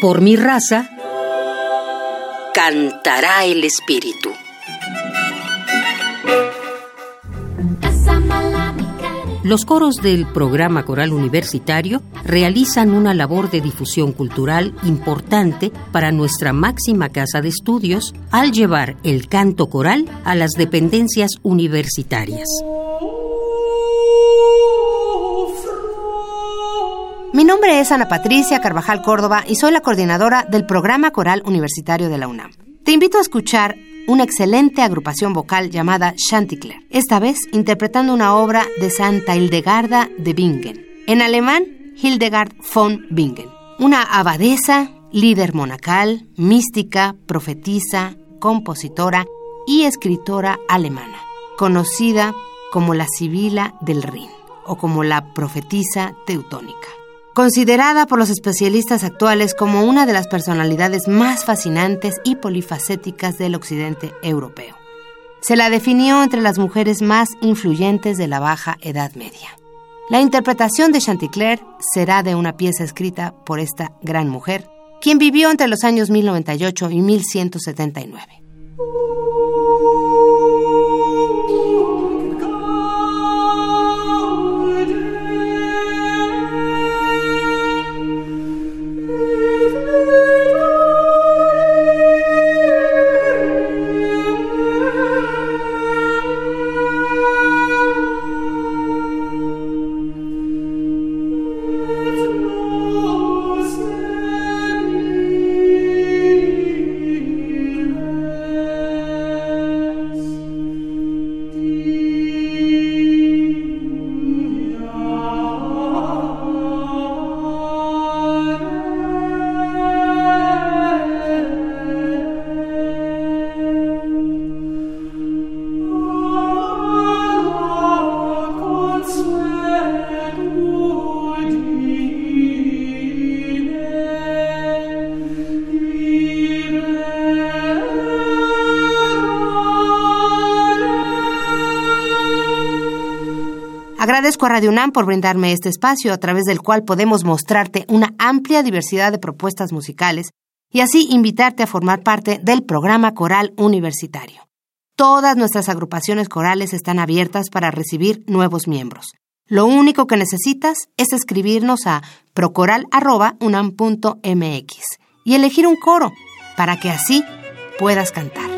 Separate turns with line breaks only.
Por mi raza, cantará el espíritu. Los coros del programa coral universitario realizan una labor de difusión cultural importante para nuestra máxima casa de estudios al llevar el canto coral a las dependencias universitarias.
Mi nombre es Ana Patricia Carvajal Córdoba y soy la coordinadora del programa coral universitario de la UNAM. Te invito a escuchar una excelente agrupación vocal llamada Chanticleer, esta vez interpretando una obra de Santa Hildegarda de Bingen, en alemán Hildegard von Bingen, una abadesa, líder monacal, mística, profetisa, compositora y escritora alemana, conocida como la Sibila del Rin o como la profetisa teutónica considerada por los especialistas actuales como una de las personalidades más fascinantes y polifacéticas del occidente europeo. Se la definió entre las mujeres más influyentes de la Baja Edad Media. La interpretación de Chanticleer será de una pieza escrita por esta gran mujer, quien vivió entre los años 1098 y 1179. Agradezco a Radio UNAM por brindarme este espacio a través del cual podemos mostrarte una amplia diversidad de propuestas musicales y así invitarte a formar parte del programa coral universitario. Todas nuestras agrupaciones corales están abiertas para recibir nuevos miembros. Lo único que necesitas es escribirnos a procoral.unam.mx y elegir un coro para que así puedas cantar.